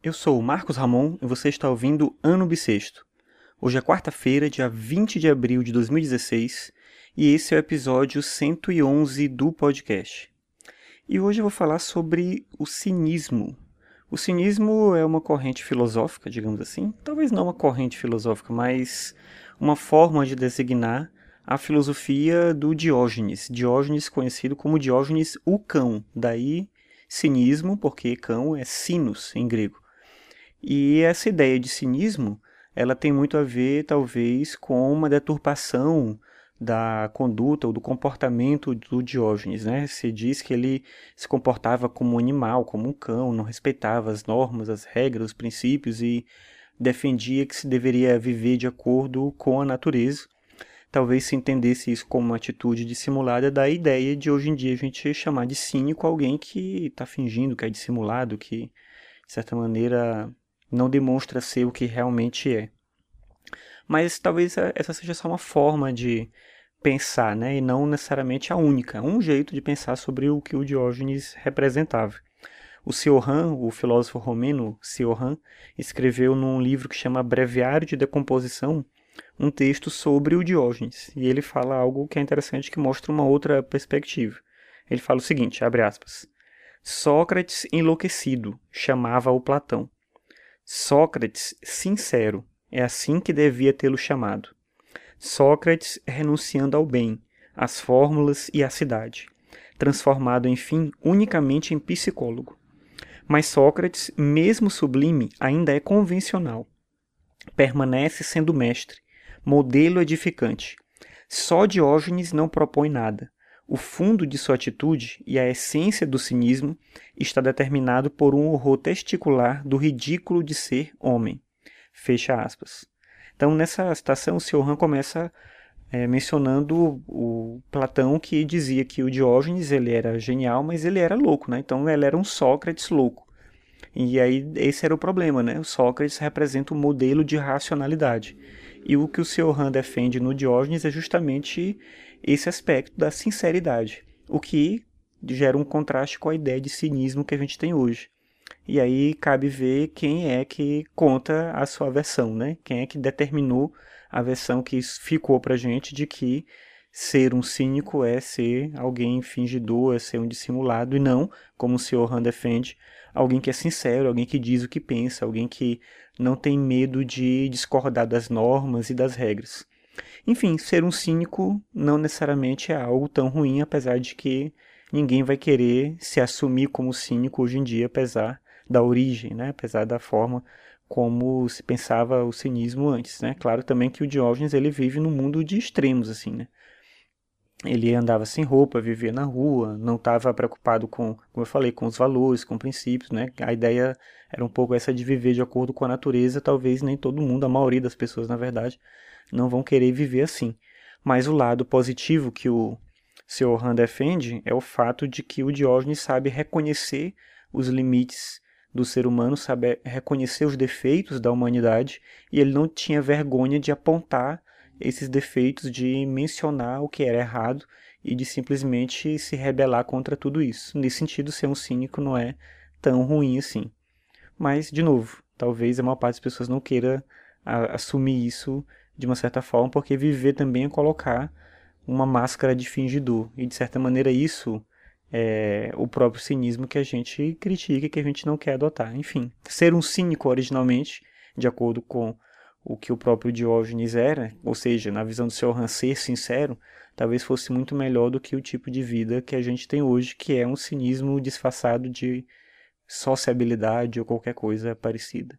Eu sou o Marcos Ramon e você está ouvindo Ano Bissexto. Hoje é quarta-feira, dia 20 de abril de 2016, e esse é o episódio 111 do podcast. E hoje eu vou falar sobre o cinismo. O cinismo é uma corrente filosófica, digamos assim, talvez não uma corrente filosófica, mas uma forma de designar a filosofia do Diógenes. Diógenes conhecido como Diógenes o cão, daí cinismo, porque cão é sinos em grego. E essa ideia de cinismo, ela tem muito a ver, talvez, com uma deturpação da conduta ou do comportamento do Diógenes, né? Se diz que ele se comportava como um animal, como um cão, não respeitava as normas, as regras, os princípios e defendia que se deveria viver de acordo com a natureza. Talvez se entendesse isso como uma atitude dissimulada da ideia de hoje em dia a gente chamar de cínico alguém que está fingindo que é dissimulado, que de certa maneira não demonstra ser o que realmente é. Mas talvez essa seja só uma forma de pensar, né? e não necessariamente a única, um jeito de pensar sobre o que o Diógenes representava. O Cioran, o filósofo romeno Cioran, escreveu num livro que chama Breviário de Decomposição um texto sobre o Diógenes, e ele fala algo que é interessante que mostra uma outra perspectiva. Ele fala o seguinte, abre aspas: Sócrates enlouquecido chamava o Platão. Sócrates sincero, é assim que devia tê-lo chamado. Sócrates renunciando ao bem, às fórmulas e à cidade, transformado, enfim, unicamente em psicólogo. Mas Sócrates, mesmo sublime, ainda é convencional. Permanece sendo mestre, modelo edificante. Só Diógenes não propõe nada. O fundo de sua atitude e a essência do cinismo está determinado por um horror testicular do ridículo de ser homem. Fecha aspas. Então, nessa citação, o Sr. Han começa é, mencionando o Platão que dizia que o Diógenes ele era genial, mas ele era louco, né? Então, ele era um Sócrates louco. E aí, esse era o problema, né? O Sócrates representa um modelo de racionalidade. E o que o Sr. Han defende no Diógenes é justamente esse aspecto da sinceridade, o que gera um contraste com a ideia de cinismo que a gente tem hoje. E aí cabe ver quem é que conta a sua versão, né? Quem é que determinou a versão que ficou pra gente de que ser um cínico é ser alguém fingidor, é ser um dissimulado, e não, como o Sr. Han defende, alguém que é sincero, alguém que diz o que pensa, alguém que não tem medo de discordar das normas e das regras. Enfim, ser um cínico não necessariamente é algo tão ruim, apesar de que ninguém vai querer se assumir como cínico hoje em dia, apesar da origem, né? apesar da forma como se pensava o cinismo antes. Né? Claro também que o Diógenes ele vive num mundo de extremos, assim, né? Ele andava sem roupa, vivia na rua, não estava preocupado com, como eu falei, com os valores, com princípios, né? A ideia era um pouco essa de viver de acordo com a natureza. Talvez nem todo mundo, a maioria das pessoas, na verdade, não vão querer viver assim. Mas o lado positivo que o Sr. Han defende é o fato de que o Diógenes sabe reconhecer os limites do ser humano, sabe reconhecer os defeitos da humanidade e ele não tinha vergonha de apontar esses defeitos, de mencionar o que era errado e de simplesmente se rebelar contra tudo isso. Nesse sentido, ser um cínico não é tão ruim assim. Mas, de novo, talvez a maior parte das pessoas não queira a, assumir isso de uma certa forma, porque viver também é colocar uma máscara de fingidor. E de certa maneira isso é o próprio cinismo que a gente critica que a gente não quer adotar. Enfim, ser um cínico originalmente, de acordo com o que o próprio Diógenes era, ou seja, na visão do seu Han, ser sincero, talvez fosse muito melhor do que o tipo de vida que a gente tem hoje, que é um cinismo disfarçado de sociabilidade ou qualquer coisa parecida.